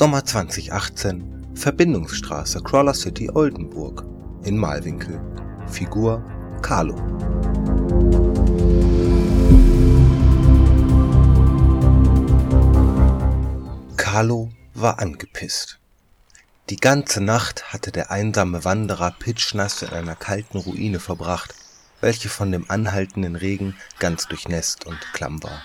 Sommer 2018, Verbindungsstraße Crawler City Oldenburg in Malwinkel. Figur Carlo. Carlo war angepisst. Die ganze Nacht hatte der einsame Wanderer pitschnass in einer kalten Ruine verbracht, welche von dem anhaltenden Regen ganz durchnässt und klamm war.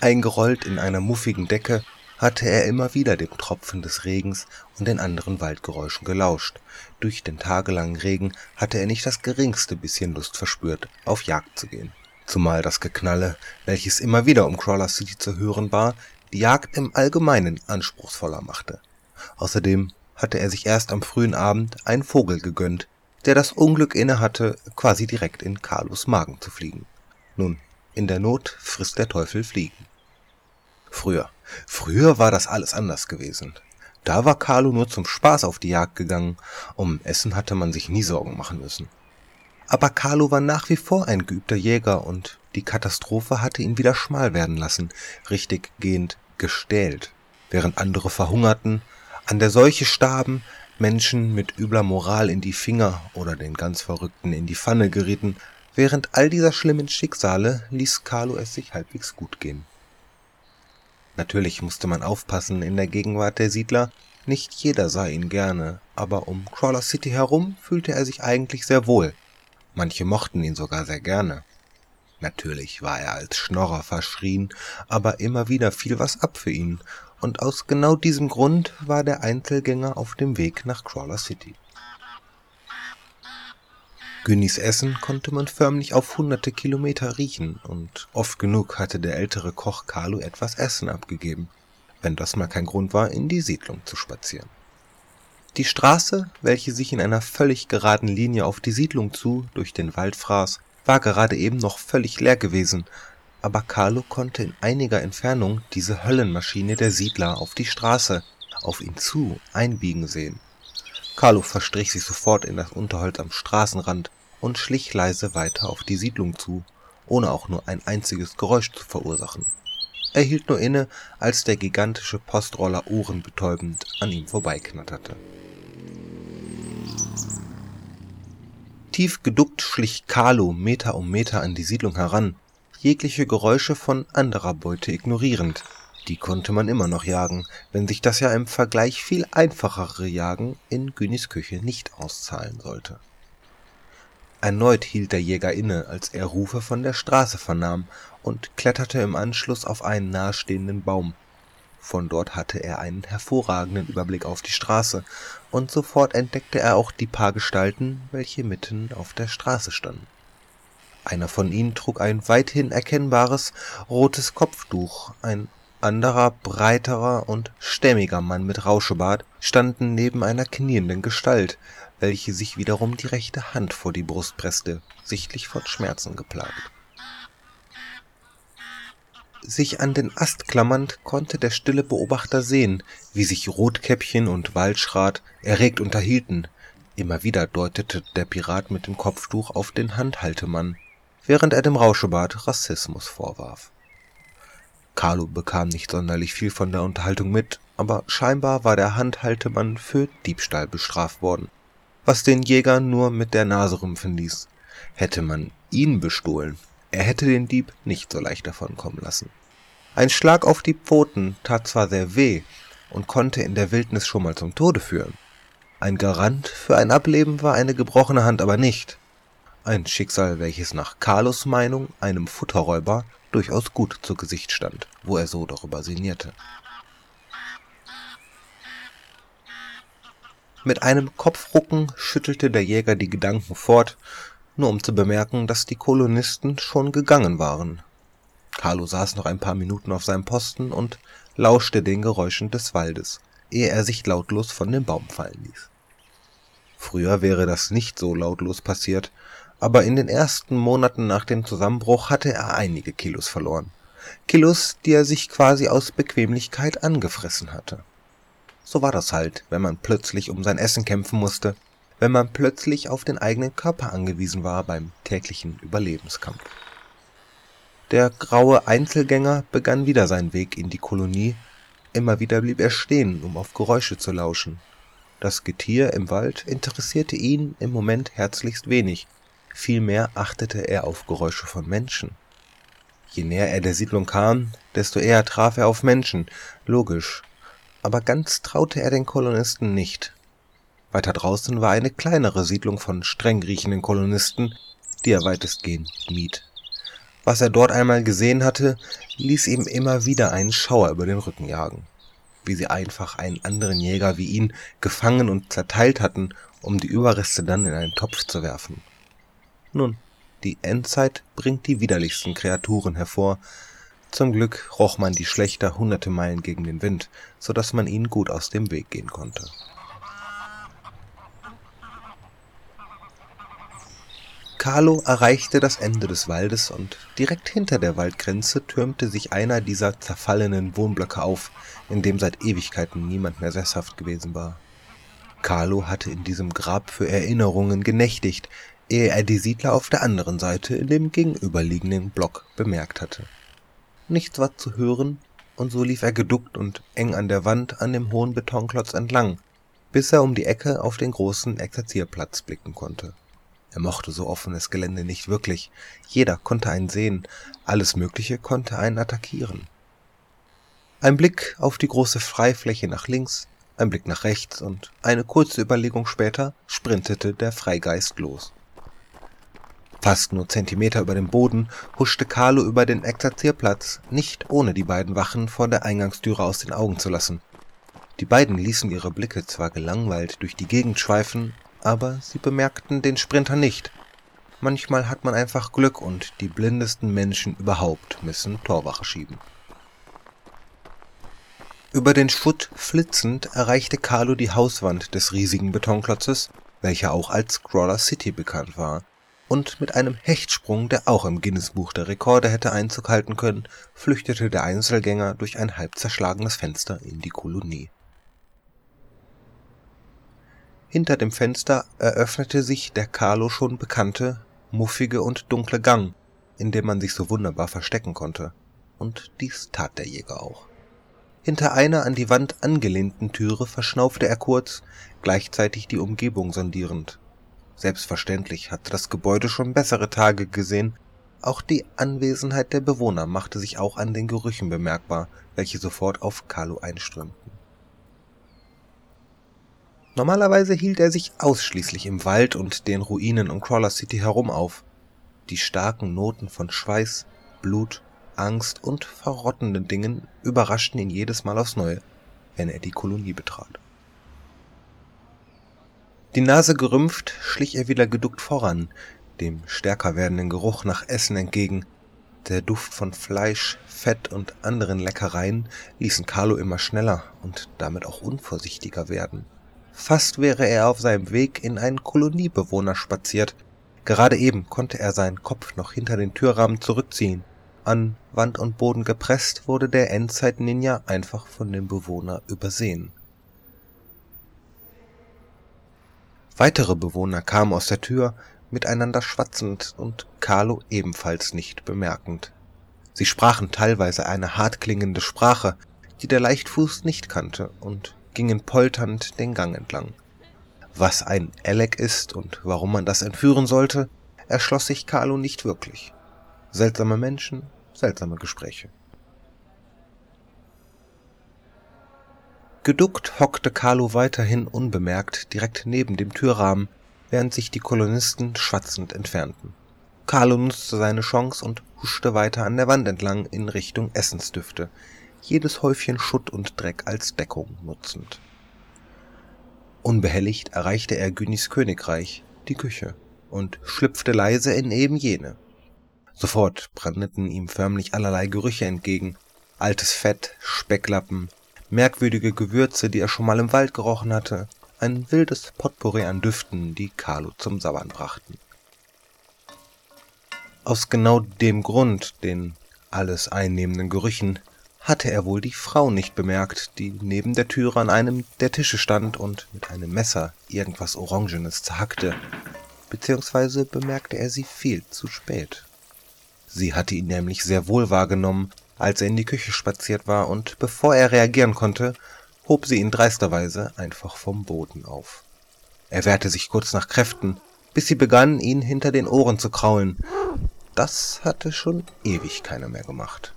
Eingerollt in einer muffigen Decke hatte er immer wieder dem Tropfen des Regens und den anderen Waldgeräuschen gelauscht. Durch den tagelangen Regen hatte er nicht das geringste bisschen Lust verspürt, auf Jagd zu gehen. Zumal das Geknalle, welches immer wieder um Crawler City zu hören war, die Jagd im Allgemeinen anspruchsvoller machte. Außerdem hatte er sich erst am frühen Abend einen Vogel gegönnt, der das Unglück innehatte, quasi direkt in Carlos Magen zu fliegen. Nun, in der Not frisst der Teufel Fliegen. Früher, früher war das alles anders gewesen. Da war Carlo nur zum Spaß auf die Jagd gegangen, um Essen hatte man sich nie Sorgen machen müssen. Aber Carlo war nach wie vor ein geübter Jäger und die Katastrophe hatte ihn wieder schmal werden lassen, richtig gehend gestählt. Während andere verhungerten, an der Seuche starben, Menschen mit übler Moral in die Finger oder den ganz Verrückten in die Pfanne gerieten, während all dieser schlimmen Schicksale ließ Carlo es sich halbwegs gut gehen. Natürlich musste man aufpassen in der Gegenwart der Siedler, nicht jeder sah ihn gerne, aber um Crawler City herum fühlte er sich eigentlich sehr wohl. Manche mochten ihn sogar sehr gerne. Natürlich war er als Schnorrer verschrien, aber immer wieder fiel was ab für ihn, und aus genau diesem Grund war der Einzelgänger auf dem Weg nach Crawler City. Günnis Essen konnte man förmlich auf hunderte Kilometer riechen, und oft genug hatte der ältere Koch Carlo etwas Essen abgegeben, wenn das mal kein Grund war, in die Siedlung zu spazieren. Die Straße, welche sich in einer völlig geraden Linie auf die Siedlung zu durch den Wald fraß, war gerade eben noch völlig leer gewesen, aber Carlo konnte in einiger Entfernung diese Höllenmaschine der Siedler auf die Straße, auf ihn zu, einbiegen sehen. Carlo verstrich sich sofort in das Unterholz am Straßenrand und schlich leise weiter auf die Siedlung zu, ohne auch nur ein einziges Geräusch zu verursachen. Er hielt nur inne, als der gigantische Postroller ohrenbetäubend an ihm vorbeiknatterte. Tief geduckt schlich Carlo Meter um Meter an die Siedlung heran, jegliche Geräusche von anderer Beute ignorierend. Die konnte man immer noch jagen, wenn sich das ja im Vergleich viel einfachere Jagen in Günis Küche nicht auszahlen sollte. Erneut hielt der Jäger inne, als er Rufe von der Straße vernahm und kletterte im Anschluss auf einen nahestehenden Baum. Von dort hatte er einen hervorragenden Überblick auf die Straße, und sofort entdeckte er auch die paar Gestalten, welche mitten auf der Straße standen. Einer von ihnen trug ein weithin erkennbares rotes Kopftuch, ein anderer breiterer und stämmiger Mann mit Rauschebart standen neben einer knienden Gestalt, welche sich wiederum die rechte Hand vor die Brust presste, sichtlich von Schmerzen geplagt. Sich an den Ast klammernd, konnte der stille Beobachter sehen, wie sich Rotkäppchen und Waldschrat erregt unterhielten. Immer wieder deutete der Pirat mit dem Kopftuch auf den Handhaltemann, während er dem Rauschebart Rassismus vorwarf. Carlo bekam nicht sonderlich viel von der Unterhaltung mit, aber scheinbar war der Handhaltemann für Diebstahl bestraft worden, was den Jäger nur mit der Nase rümpfen ließ. Hätte man ihn bestohlen, er hätte den Dieb nicht so leicht davonkommen lassen. Ein Schlag auf die Pfoten tat zwar sehr weh und konnte in der Wildnis schon mal zum Tode führen. Ein Garant für ein Ableben war eine gebrochene Hand aber nicht. Ein Schicksal, welches nach Carlos Meinung einem Futterräuber durchaus gut zu Gesicht stand, wo er so darüber sinnierte. Mit einem Kopfrucken schüttelte der Jäger die Gedanken fort nur um zu bemerken, dass die Kolonisten schon gegangen waren. Carlo saß noch ein paar Minuten auf seinem Posten und lauschte den Geräuschen des Waldes, ehe er sich lautlos von dem Baum fallen ließ. Früher wäre das nicht so lautlos passiert, aber in den ersten Monaten nach dem Zusammenbruch hatte er einige Kilos verloren. Kilos, die er sich quasi aus Bequemlichkeit angefressen hatte. So war das halt, wenn man plötzlich um sein Essen kämpfen musste wenn man plötzlich auf den eigenen Körper angewiesen war beim täglichen Überlebenskampf. Der graue Einzelgänger begann wieder seinen Weg in die Kolonie, immer wieder blieb er stehen, um auf Geräusche zu lauschen. Das Getier im Wald interessierte ihn im Moment herzlichst wenig, vielmehr achtete er auf Geräusche von Menschen. Je näher er der Siedlung kam, desto eher traf er auf Menschen, logisch, aber ganz traute er den Kolonisten nicht. Weiter draußen war eine kleinere Siedlung von streng riechenden Kolonisten, die er weitestgehend mied. Was er dort einmal gesehen hatte, ließ ihm immer wieder einen Schauer über den Rücken jagen. Wie sie einfach einen anderen Jäger wie ihn gefangen und zerteilt hatten, um die Überreste dann in einen Topf zu werfen. Nun, die Endzeit bringt die widerlichsten Kreaturen hervor. Zum Glück roch man die Schlechter hunderte Meilen gegen den Wind, so dass man ihnen gut aus dem Weg gehen konnte. Carlo erreichte das Ende des Waldes und direkt hinter der Waldgrenze türmte sich einer dieser zerfallenen Wohnblöcke auf, in dem seit Ewigkeiten niemand mehr sesshaft gewesen war. Carlo hatte in diesem Grab für Erinnerungen genächtigt, ehe er die Siedler auf der anderen Seite in dem gegenüberliegenden Block bemerkt hatte. Nichts war zu hören, und so lief er geduckt und eng an der Wand an dem hohen Betonklotz entlang, bis er um die Ecke auf den großen Exerzierplatz blicken konnte. Er mochte so offenes Gelände nicht wirklich. Jeder konnte einen sehen, alles Mögliche konnte einen attackieren. Ein Blick auf die große Freifläche nach links, ein Blick nach rechts und eine kurze Überlegung später sprintete der Freigeist los. Fast nur Zentimeter über dem Boden huschte Carlo über den Exerzierplatz, nicht ohne die beiden Wachen vor der Eingangstüre aus den Augen zu lassen. Die beiden ließen ihre Blicke zwar gelangweilt durch die Gegend schweifen, aber sie bemerkten den Sprinter nicht. Manchmal hat man einfach Glück und die blindesten Menschen überhaupt müssen Torwache schieben. Über den Schutt flitzend erreichte Carlo die Hauswand des riesigen Betonklotzes, welcher auch als Scroller City bekannt war, und mit einem Hechtsprung, der auch im Guinness-Buch der Rekorde hätte Einzug halten können, flüchtete der Einzelgänger durch ein halb zerschlagenes Fenster in die Kolonie. Hinter dem Fenster eröffnete sich der Carlo schon bekannte, muffige und dunkle Gang, in dem man sich so wunderbar verstecken konnte. Und dies tat der Jäger auch. Hinter einer an die Wand angelehnten Türe verschnaufte er kurz, gleichzeitig die Umgebung sondierend. Selbstverständlich hatte das Gebäude schon bessere Tage gesehen, auch die Anwesenheit der Bewohner machte sich auch an den Gerüchen bemerkbar, welche sofort auf Carlo einströmten. Normalerweise hielt er sich ausschließlich im Wald und den Ruinen um Crawler City herum auf. Die starken Noten von Schweiß, Blut, Angst und verrottenden Dingen überraschten ihn jedes Mal aufs Neue, wenn er die Kolonie betrat. Die Nase gerümpft schlich er wieder geduckt voran, dem stärker werdenden Geruch nach Essen entgegen. Der Duft von Fleisch, Fett und anderen Leckereien ließen Carlo immer schneller und damit auch unvorsichtiger werden. Fast wäre er auf seinem Weg in einen Koloniebewohner spaziert. Gerade eben konnte er seinen Kopf noch hinter den Türrahmen zurückziehen. An Wand und Boden gepresst wurde der Endzeit-Ninja einfach von dem Bewohner übersehen. Weitere Bewohner kamen aus der Tür, miteinander schwatzend und Carlo ebenfalls nicht bemerkend. Sie sprachen teilweise eine hartklingende Sprache, die der Leichtfuß nicht kannte und gingen polternd den Gang entlang. Was ein Elek ist und warum man das entführen sollte, erschloss sich Carlo nicht wirklich. Seltsame Menschen, seltsame Gespräche. Geduckt hockte Carlo weiterhin unbemerkt direkt neben dem Türrahmen, während sich die Kolonisten schwatzend entfernten. Carlo nutzte seine Chance und huschte weiter an der Wand entlang in Richtung Essensdüfte, jedes Häufchen Schutt und Dreck als Deckung nutzend. Unbehelligt erreichte er Günis Königreich, die Küche, und schlüpfte leise in eben jene. Sofort brandeten ihm förmlich allerlei Gerüche entgegen, altes Fett, Specklappen, merkwürdige Gewürze, die er schon mal im Wald gerochen hatte, ein wildes Potpourri an Düften, die Carlo zum Sabbern brachten. Aus genau dem Grund, den alles einnehmenden Gerüchen, hatte er wohl die Frau nicht bemerkt, die neben der Türe an einem der Tische stand und mit einem Messer irgendwas Orangenes zerhackte, beziehungsweise bemerkte er sie viel zu spät. Sie hatte ihn nämlich sehr wohl wahrgenommen, als er in die Küche spaziert war, und bevor er reagieren konnte, hob sie ihn dreisterweise einfach vom Boden auf. Er wehrte sich kurz nach Kräften, bis sie begann, ihn hinter den Ohren zu kraulen. Das hatte schon ewig keiner mehr gemacht.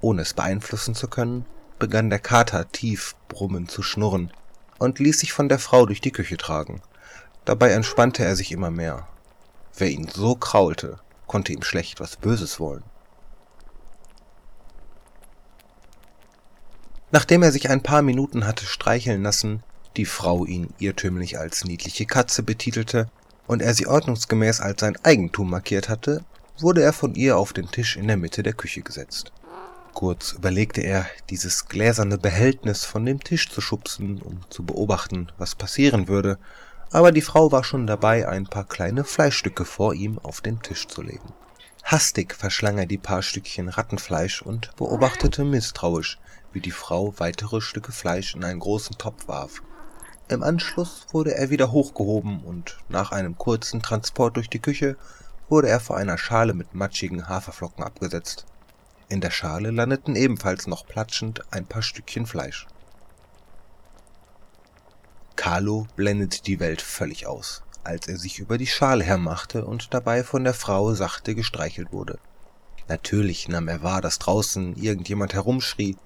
Ohne es beeinflussen zu können, begann der Kater tief brummend zu schnurren und ließ sich von der Frau durch die Küche tragen. Dabei entspannte er sich immer mehr. Wer ihn so kraulte, konnte ihm schlecht was Böses wollen. Nachdem er sich ein paar Minuten hatte streicheln lassen, die Frau ihn irrtümlich als niedliche Katze betitelte und er sie ordnungsgemäß als sein Eigentum markiert hatte, wurde er von ihr auf den Tisch in der Mitte der Küche gesetzt. Kurz überlegte er, dieses gläserne Behältnis von dem Tisch zu schubsen, um zu beobachten, was passieren würde, aber die Frau war schon dabei, ein paar kleine Fleischstücke vor ihm auf den Tisch zu legen. Hastig verschlang er die paar Stückchen Rattenfleisch und beobachtete misstrauisch, wie die Frau weitere Stücke Fleisch in einen großen Topf warf. Im Anschluss wurde er wieder hochgehoben und nach einem kurzen Transport durch die Küche wurde er vor einer Schale mit matschigen Haferflocken abgesetzt. In der Schale landeten ebenfalls noch platschend ein paar Stückchen Fleisch. Carlo blendet die Welt völlig aus, als er sich über die Schale hermachte und dabei von der Frau sachte gestreichelt wurde. Natürlich nahm er wahr, dass draußen irgendjemand herumschrie,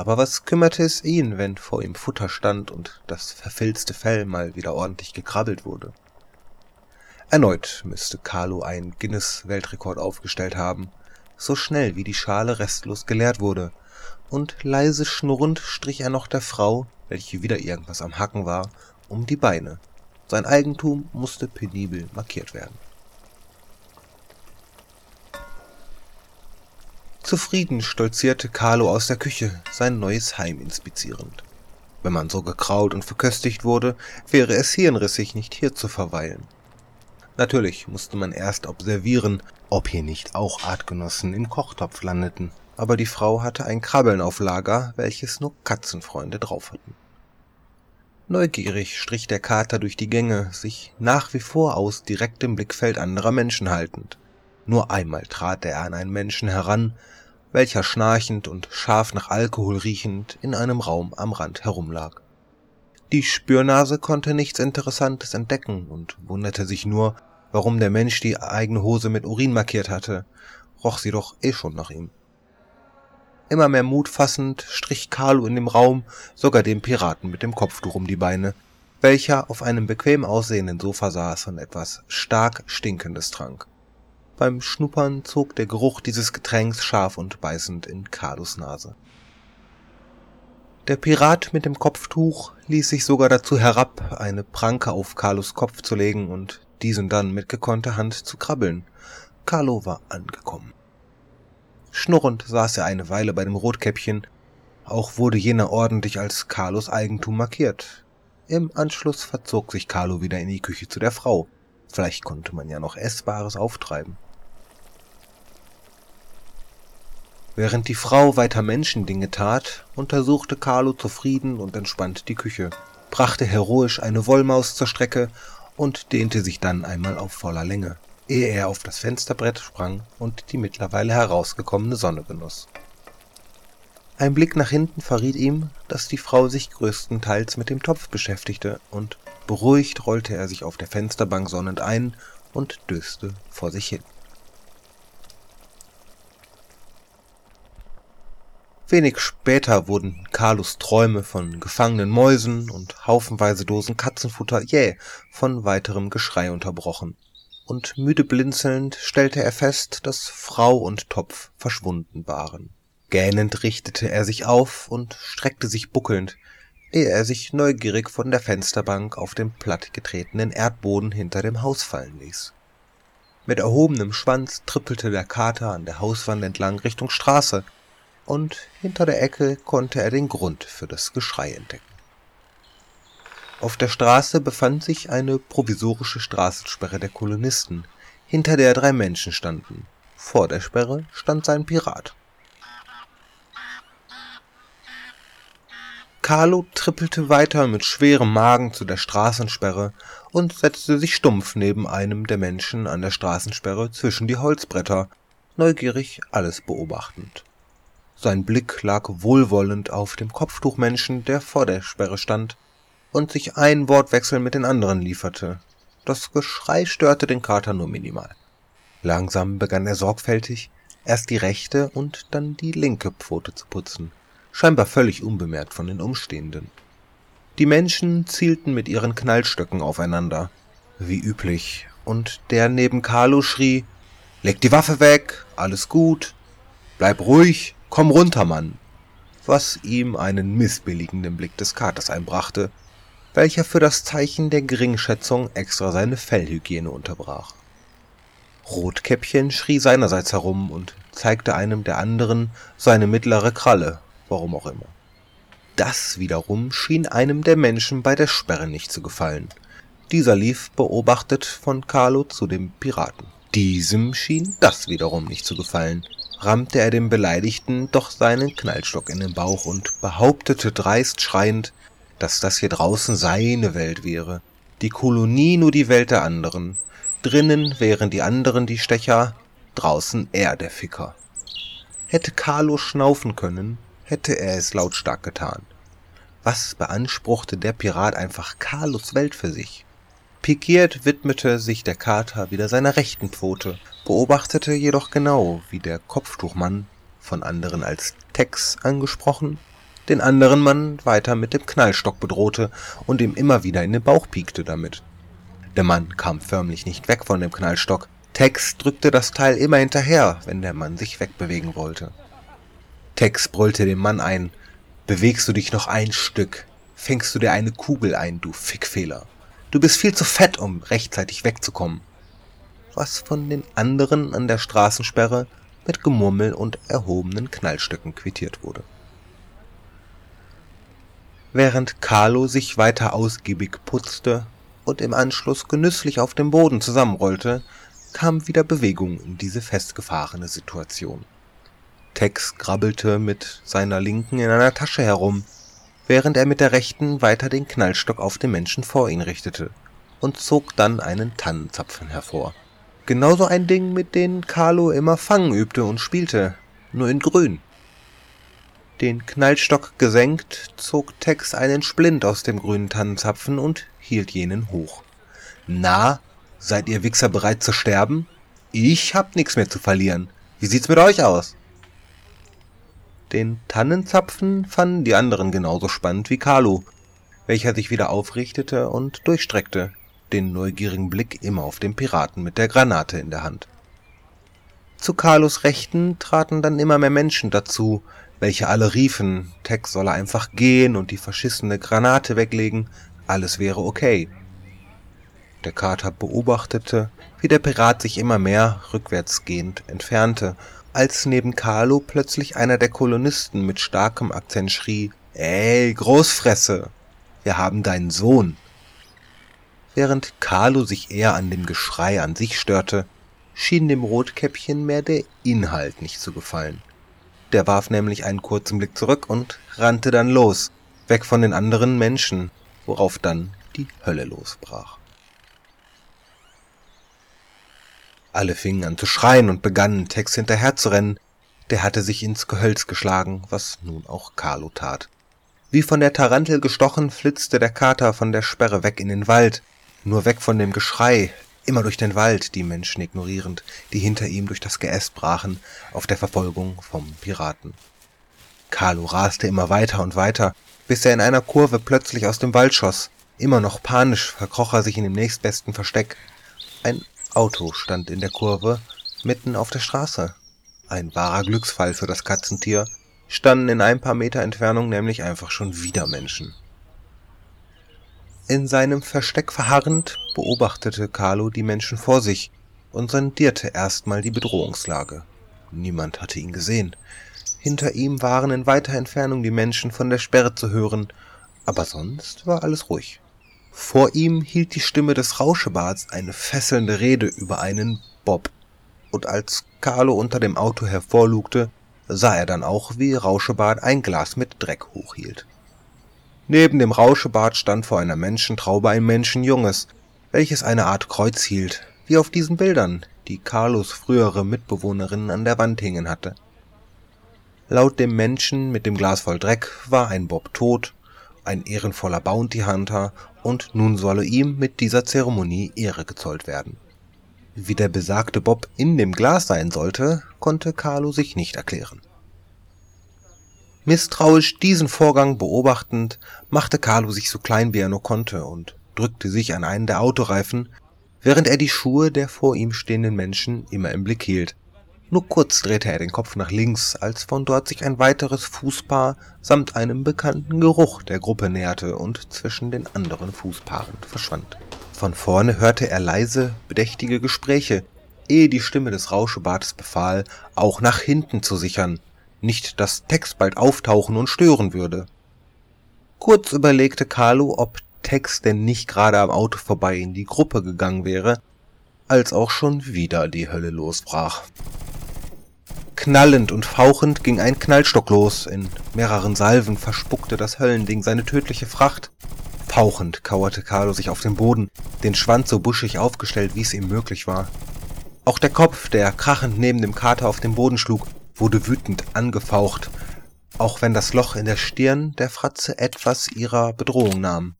aber was kümmerte es ihn, wenn vor ihm Futter stand und das verfilzte Fell mal wieder ordentlich gekrabbelt wurde? Erneut müsste Carlo einen Guinness-Weltrekord aufgestellt haben, so schnell wie die Schale restlos geleert wurde, und leise schnurrend strich er noch der Frau, welche wieder irgendwas am Hacken war, um die Beine. Sein Eigentum musste penibel markiert werden. Zufrieden stolzierte Carlo aus der Küche, sein neues Heim inspizierend. Wenn man so gekrault und verköstigt wurde, wäre es hirnrissig, nicht hier zu verweilen. Natürlich musste man erst observieren, ob hier nicht auch Artgenossen im Kochtopf landeten, aber die Frau hatte ein Krabbeln auf Lager, welches nur Katzenfreunde drauf hatten. Neugierig strich der Kater durch die Gänge, sich nach wie vor aus direktem Blickfeld anderer Menschen haltend. Nur einmal trat er an einen Menschen heran, welcher schnarchend und scharf nach Alkohol riechend in einem Raum am Rand herumlag. Die Spürnase konnte nichts Interessantes entdecken und wunderte sich nur, warum der Mensch die eigene Hose mit Urin markiert hatte, roch sie doch eh schon nach ihm. Immer mehr Mut fassend strich Carlo in dem Raum sogar dem Piraten mit dem Kopftuch um die Beine, welcher auf einem bequem aussehenden Sofa saß und etwas stark Stinkendes trank. Beim Schnuppern zog der Geruch dieses Getränks scharf und beißend in Carlos Nase. Der Pirat mit dem Kopftuch ließ sich sogar dazu herab, eine Pranke auf Carlos Kopf zu legen und diesen dann mit gekonnter Hand zu krabbeln. Carlo war angekommen. Schnurrend saß er eine Weile bei dem Rotkäppchen, auch wurde jener ordentlich als Carlos Eigentum markiert. Im Anschluss verzog sich Carlo wieder in die Küche zu der Frau. Vielleicht konnte man ja noch Essbares auftreiben. Während die Frau weiter Menschendinge tat, untersuchte Carlo zufrieden und entspannt die Küche, brachte heroisch eine Wollmaus zur Strecke und dehnte sich dann einmal auf voller Länge, ehe er auf das Fensterbrett sprang und die mittlerweile herausgekommene Sonne genoss. Ein Blick nach hinten verriet ihm, dass die Frau sich größtenteils mit dem Topf beschäftigte, und beruhigt rollte er sich auf der Fensterbank sonnend ein und döste vor sich hin. Wenig später wurden Carlos Träume von gefangenen Mäusen und haufenweise Dosen Katzenfutter jäh von weiterem Geschrei unterbrochen. Und müde blinzelnd stellte er fest, dass Frau und Topf verschwunden waren. Gähnend richtete er sich auf und streckte sich buckelnd, ehe er sich neugierig von der Fensterbank auf den plattgetretenen Erdboden hinter dem Haus fallen ließ. Mit erhobenem Schwanz trippelte der Kater an der Hauswand entlang Richtung Straße, und hinter der Ecke konnte er den Grund für das Geschrei entdecken. Auf der Straße befand sich eine provisorische Straßensperre der Kolonisten, hinter der drei Menschen standen. Vor der Sperre stand sein Pirat. Carlo trippelte weiter mit schwerem Magen zu der Straßensperre und setzte sich stumpf neben einem der Menschen an der Straßensperre zwischen die Holzbretter, neugierig alles beobachtend. Sein Blick lag wohlwollend auf dem Kopftuchmenschen, der vor der Sperre stand und sich ein Wortwechsel mit den anderen lieferte. Das Geschrei störte den Kater nur minimal. Langsam begann er sorgfältig, erst die rechte und dann die linke Pfote zu putzen, scheinbar völlig unbemerkt von den Umstehenden. Die Menschen zielten mit ihren Knallstöcken aufeinander, wie üblich, und der neben Carlo schrie, Leg die Waffe weg, alles gut, bleib ruhig, komm runter, Mann, was ihm einen missbilligenden Blick des Katers einbrachte, welcher für das Zeichen der Geringschätzung extra seine Fellhygiene unterbrach. Rotkäppchen schrie seinerseits herum und zeigte einem der anderen seine mittlere Kralle, warum auch immer. Das wiederum schien einem der Menschen bei der Sperre nicht zu gefallen. Dieser lief beobachtet von Carlo zu dem Piraten. Diesem schien das wiederum nicht zu gefallen, rammte er dem Beleidigten doch seinen Knallstock in den Bauch und behauptete dreist schreiend, dass das hier draußen seine Welt wäre, die Kolonie nur die Welt der anderen, drinnen wären die anderen die Stecher, draußen er der Ficker. Hätte Carlo schnaufen können, hätte er es lautstark getan. Was beanspruchte der Pirat einfach Carlos Welt für sich? Pikiert widmete sich der Kater wieder seiner rechten Pfote, beobachtete jedoch genau, wie der Kopftuchmann, von anderen als Tex angesprochen, den anderen Mann weiter mit dem Knallstock bedrohte und ihm immer wieder in den Bauch piekte damit. Der Mann kam förmlich nicht weg von dem Knallstock. Tex drückte das Teil immer hinterher, wenn der Mann sich wegbewegen wollte. Tex brüllte dem Mann ein, bewegst du dich noch ein Stück, fängst du dir eine Kugel ein, du Fickfehler. Du bist viel zu fett, um rechtzeitig wegzukommen. Was von den anderen an der Straßensperre mit Gemurmel und erhobenen Knallstöcken quittiert wurde. Während Carlo sich weiter ausgiebig putzte und im Anschluss genüsslich auf dem Boden zusammenrollte, kam wieder Bewegung in diese festgefahrene Situation. Tex grabbelte mit seiner Linken in einer Tasche herum, während er mit der rechten weiter den Knallstock auf den Menschen vor ihn richtete und zog dann einen Tannenzapfen hervor. Genauso ein Ding, mit dem Carlo immer Fangen übte und spielte, nur in grün. Den Knallstock gesenkt, zog Tex einen Splint aus dem grünen Tannenzapfen und hielt jenen hoch. Na, seid ihr Wichser bereit zu sterben? Ich hab nix mehr zu verlieren. Wie sieht's mit euch aus? Den Tannenzapfen fanden die anderen genauso spannend wie Carlo, welcher sich wieder aufrichtete und durchstreckte, den neugierigen Blick immer auf den Piraten mit der Granate in der Hand. Zu Carlos Rechten traten dann immer mehr Menschen dazu, welche alle riefen, Tex solle einfach gehen und die verschissene Granate weglegen, alles wäre okay. Der Kater beobachtete, wie der Pirat sich immer mehr rückwärtsgehend entfernte als neben Carlo plötzlich einer der Kolonisten mit starkem Akzent schrie, Ey, Großfresse, wir haben deinen Sohn. Während Carlo sich eher an dem Geschrei an sich störte, schien dem Rotkäppchen mehr der Inhalt nicht zu gefallen. Der warf nämlich einen kurzen Blick zurück und rannte dann los, weg von den anderen Menschen, worauf dann die Hölle losbrach. Alle fingen an zu schreien und begannen, Tex hinterherzurennen. Der hatte sich ins Gehölz geschlagen, was nun auch Carlo tat. Wie von der Tarantel gestochen, flitzte der Kater von der Sperre weg in den Wald, nur weg von dem Geschrei, immer durch den Wald, die Menschen ignorierend, die hinter ihm durch das Geäst brachen, auf der Verfolgung vom Piraten. Carlo raste immer weiter und weiter, bis er in einer Kurve plötzlich aus dem Wald schoss. Immer noch panisch verkroch er sich in dem nächstbesten Versteck. Ein Auto stand in der Kurve, mitten auf der Straße. Ein wahrer Glücksfall für das Katzentier, standen in ein paar Meter Entfernung nämlich einfach schon wieder Menschen. In seinem Versteck verharrend beobachtete Carlo die Menschen vor sich und sondierte erstmal die Bedrohungslage. Niemand hatte ihn gesehen. Hinter ihm waren in weiter Entfernung die Menschen von der Sperre zu hören, aber sonst war alles ruhig. Vor ihm hielt die Stimme des Rauschebarts eine fesselnde Rede über einen Bob. Und als Carlo unter dem Auto hervorlugte, sah er dann auch, wie Rauschebart ein Glas mit Dreck hochhielt. Neben dem Rauschebart stand vor einer Menschentraube ein Menschenjunges, welches eine Art Kreuz hielt, wie auf diesen Bildern, die Carlos frühere Mitbewohnerin an der Wand hängen hatte. Laut dem Menschen mit dem Glas voll Dreck war ein Bob tot, ein ehrenvoller Bounty Hunter, und nun solle ihm mit dieser Zeremonie Ehre gezollt werden. Wie der besagte Bob in dem Glas sein sollte, konnte Carlo sich nicht erklären. Misstrauisch diesen Vorgang beobachtend, machte Carlo sich so klein wie er nur konnte und drückte sich an einen der Autoreifen, während er die Schuhe der vor ihm stehenden Menschen immer im Blick hielt. Nur kurz drehte er den Kopf nach links, als von dort sich ein weiteres Fußpaar samt einem bekannten Geruch der Gruppe näherte und zwischen den anderen Fußpaaren verschwand. Von vorne hörte er leise, bedächtige Gespräche, ehe die Stimme des Rauschebartes befahl, auch nach hinten zu sichern, nicht dass Tex bald auftauchen und stören würde. Kurz überlegte Carlo, ob Tex denn nicht gerade am Auto vorbei in die Gruppe gegangen wäre, als auch schon wieder die Hölle losbrach. Knallend und fauchend ging ein Knallstock los, in mehreren Salven verspuckte das Höllending seine tödliche Fracht. Fauchend kauerte Carlo sich auf den Boden, den Schwanz so buschig aufgestellt, wie es ihm möglich war. Auch der Kopf, der krachend neben dem Kater auf den Boden schlug, wurde wütend angefaucht, auch wenn das Loch in der Stirn der Fratze etwas ihrer Bedrohung nahm.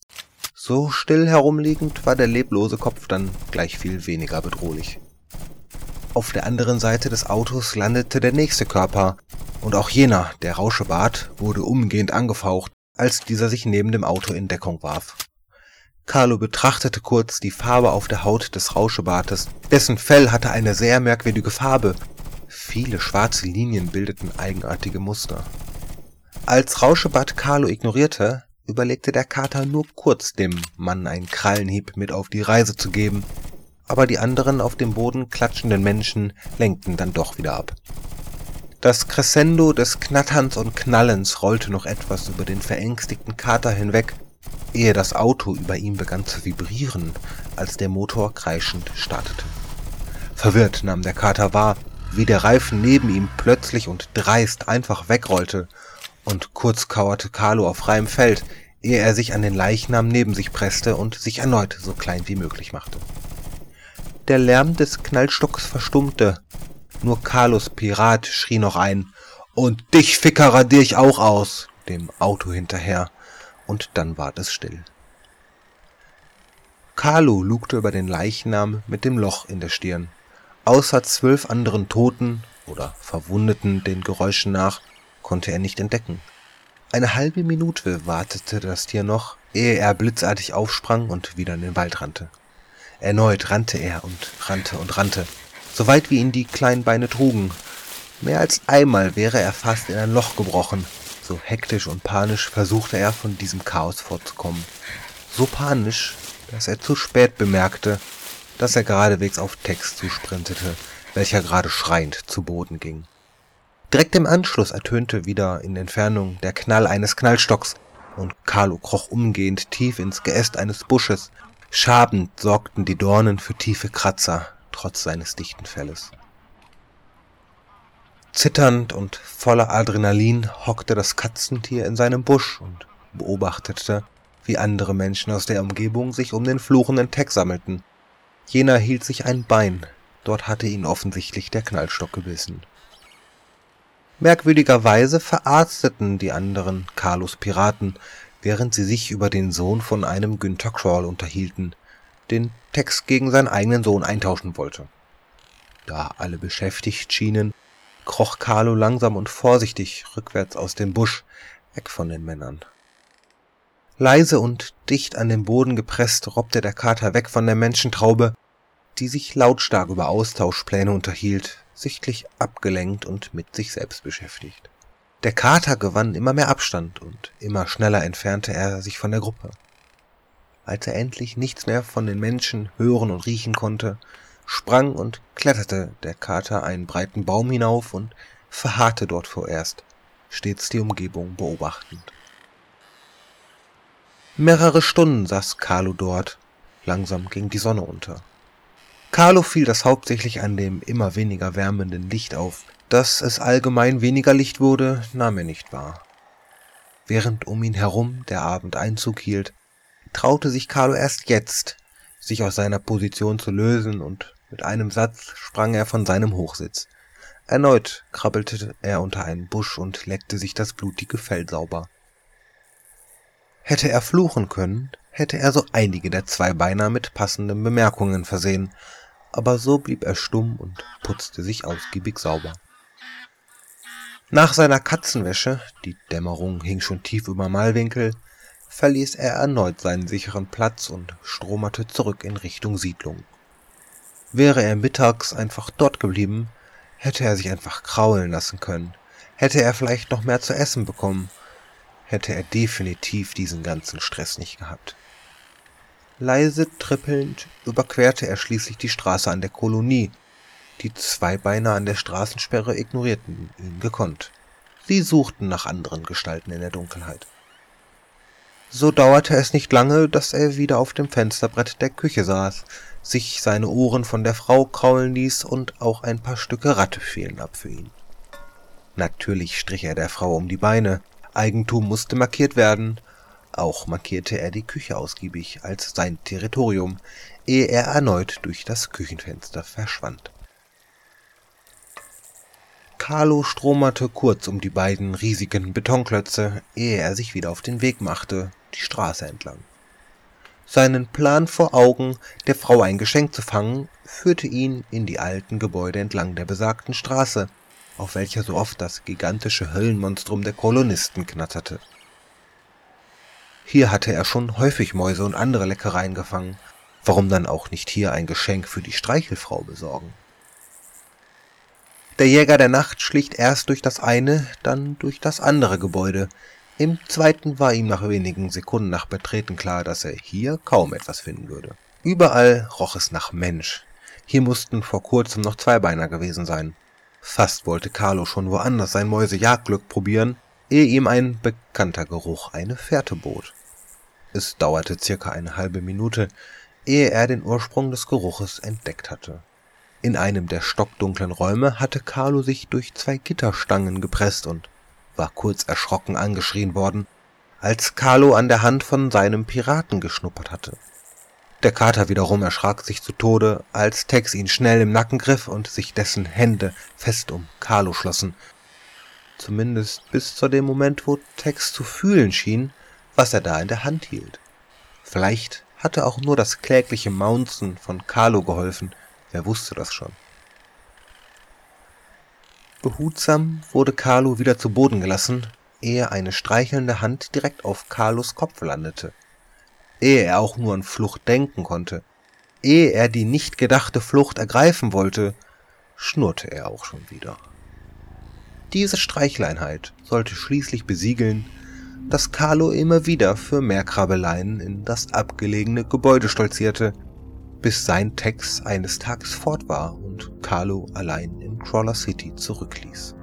So still herumliegend war der leblose Kopf dann gleich viel weniger bedrohlich. Auf der anderen Seite des Autos landete der nächste Körper, und auch jener, der Rauschebart, wurde umgehend angefaucht, als dieser sich neben dem Auto in Deckung warf. Carlo betrachtete kurz die Farbe auf der Haut des Rauschebartes. Dessen Fell hatte eine sehr merkwürdige Farbe, Viele schwarze Linien bildeten eigenartige Muster. Als Rauschebart Carlo ignorierte, überlegte der Kater nur kurz, dem Mann einen Krallenhieb mit auf die Reise zu geben, aber die anderen auf dem Boden klatschenden Menschen lenkten dann doch wieder ab. Das Crescendo des Knatterns und Knallens rollte noch etwas über den verängstigten Kater hinweg, ehe das Auto über ihm begann zu vibrieren, als der Motor kreischend startete. Verwirrt nahm der Kater wahr, wie der Reifen neben ihm plötzlich und dreist einfach wegrollte, und kurz kauerte Carlo auf freiem Feld, ehe er sich an den Leichnam neben sich presste und sich erneut so klein wie möglich machte. Der Lärm des Knallstocks verstummte, nur Carlos Pirat schrie noch ein Und dich, Ficker, radier ich auch aus, dem Auto hinterher, und dann ward es still. Carlo lugte über den Leichnam mit dem Loch in der Stirn. Außer zwölf anderen Toten oder Verwundeten den Geräuschen nach konnte er nicht entdecken. Eine halbe Minute wartete das Tier noch, ehe er blitzartig aufsprang und wieder in den Wald rannte. Erneut rannte er und rannte und rannte, so weit wie ihn die kleinen Beine trugen. Mehr als einmal wäre er fast in ein Loch gebrochen, so hektisch und panisch versuchte er von diesem Chaos fortzukommen. So panisch, dass er zu spät bemerkte, dass er geradewegs auf Tex zusprintete, welcher gerade schreiend zu Boden ging. Direkt im Anschluss ertönte wieder in Entfernung der Knall eines Knallstocks, und Carlo kroch umgehend tief ins Geäst eines Busches. Schabend sorgten die Dornen für tiefe Kratzer, trotz seines dichten Felles. Zitternd und voller Adrenalin hockte das Katzentier in seinem Busch und beobachtete, wie andere Menschen aus der Umgebung sich um den fluchenden Tex sammelten. Jener hielt sich ein Bein, dort hatte ihn offensichtlich der Knallstock gebissen. Merkwürdigerweise verarzteten die anderen Carlos Piraten, während sie sich über den Sohn von einem Günther Crawl unterhielten, den Tex gegen seinen eigenen Sohn eintauschen wollte. Da alle beschäftigt schienen, kroch Carlo langsam und vorsichtig rückwärts aus dem Busch, weg von den Männern. Leise und dicht an den Boden gepresst robbte der Kater weg von der Menschentraube, die sich lautstark über Austauschpläne unterhielt, sichtlich abgelenkt und mit sich selbst beschäftigt. Der Kater gewann immer mehr Abstand und immer schneller entfernte er sich von der Gruppe. Als er endlich nichts mehr von den Menschen hören und riechen konnte, sprang und kletterte der Kater einen breiten Baum hinauf und verharrte dort vorerst, stets die Umgebung beobachtend. Mehrere Stunden saß Carlo dort, langsam ging die Sonne unter. Carlo fiel das hauptsächlich an dem immer weniger wärmenden Licht auf. Dass es allgemein weniger Licht wurde, nahm er nicht wahr. Während um ihn herum der Abend Einzug hielt, traute sich Carlo erst jetzt, sich aus seiner Position zu lösen und Mit einem Satz sprang er von seinem Hochsitz. Erneut krabbelte er unter einen Busch und leckte sich das blutige Fell sauber. Hätte er fluchen können, hätte er so einige der Zweibeiner mit passenden Bemerkungen versehen, aber so blieb er stumm und putzte sich ausgiebig sauber. Nach seiner Katzenwäsche, die Dämmerung hing schon tief über Malwinkel, verließ er erneut seinen sicheren Platz und stromerte zurück in Richtung Siedlung. Wäre er mittags einfach dort geblieben, hätte er sich einfach kraulen lassen können, hätte er vielleicht noch mehr zu essen bekommen, hätte er definitiv diesen ganzen Stress nicht gehabt. Leise trippelnd überquerte er schließlich die Straße an der Kolonie. Die Zweibeiner an der Straßensperre ignorierten ihn gekonnt. Sie suchten nach anderen Gestalten in der Dunkelheit. So dauerte es nicht lange, dass er wieder auf dem Fensterbrett der Küche saß, sich seine Ohren von der Frau kraulen ließ und auch ein paar Stücke Ratte fielen ab für ihn. Natürlich strich er der Frau um die Beine, Eigentum musste markiert werden, auch markierte er die Küche ausgiebig als sein Territorium, ehe er erneut durch das Küchenfenster verschwand. Carlo stromerte kurz um die beiden riesigen Betonklötze, ehe er sich wieder auf den Weg machte, die Straße entlang. Seinen Plan vor Augen, der Frau ein Geschenk zu fangen, führte ihn in die alten Gebäude entlang der besagten Straße, auf welcher so oft das gigantische Höllenmonstrum der Kolonisten knatterte. Hier hatte er schon häufig Mäuse und andere Leckereien gefangen. Warum dann auch nicht hier ein Geschenk für die Streichelfrau besorgen? Der Jäger der Nacht schlicht erst durch das eine, dann durch das andere Gebäude. Im zweiten war ihm nach wenigen Sekunden nach Betreten klar, dass er hier kaum etwas finden würde. Überall roch es nach Mensch. Hier mussten vor kurzem noch Zweibeiner gewesen sein. Fast wollte Carlo schon woanders sein Mäusejagdglück probieren, ehe ihm ein bekannter Geruch eine Fährte bot. Es dauerte circa eine halbe Minute, ehe er den Ursprung des Geruches entdeckt hatte. In einem der stockdunklen Räume hatte Carlo sich durch zwei Gitterstangen gepresst und war kurz erschrocken angeschrien worden, als Carlo an der Hand von seinem Piraten geschnuppert hatte. Der Kater wiederum erschrak sich zu Tode, als Tex ihn schnell im Nacken griff und sich dessen Hände fest um Carlo schlossen. Zumindest bis zu dem Moment, wo Tex zu fühlen schien, was er da in der Hand hielt. Vielleicht hatte auch nur das klägliche Maunzen von Carlo geholfen, wer wusste das schon. Behutsam wurde Carlo wieder zu Boden gelassen, ehe eine streichelnde Hand direkt auf Carlos Kopf landete. Ehe er auch nur an Flucht denken konnte, ehe er die nicht gedachte Flucht ergreifen wollte, schnurrte er auch schon wieder. Diese Streichleinheit sollte schließlich besiegeln, dass Carlo immer wieder für mehr Krabbeleien in das abgelegene Gebäude stolzierte, bis sein Tex eines Tages fort war und Carlo allein in Crawler City zurückließ.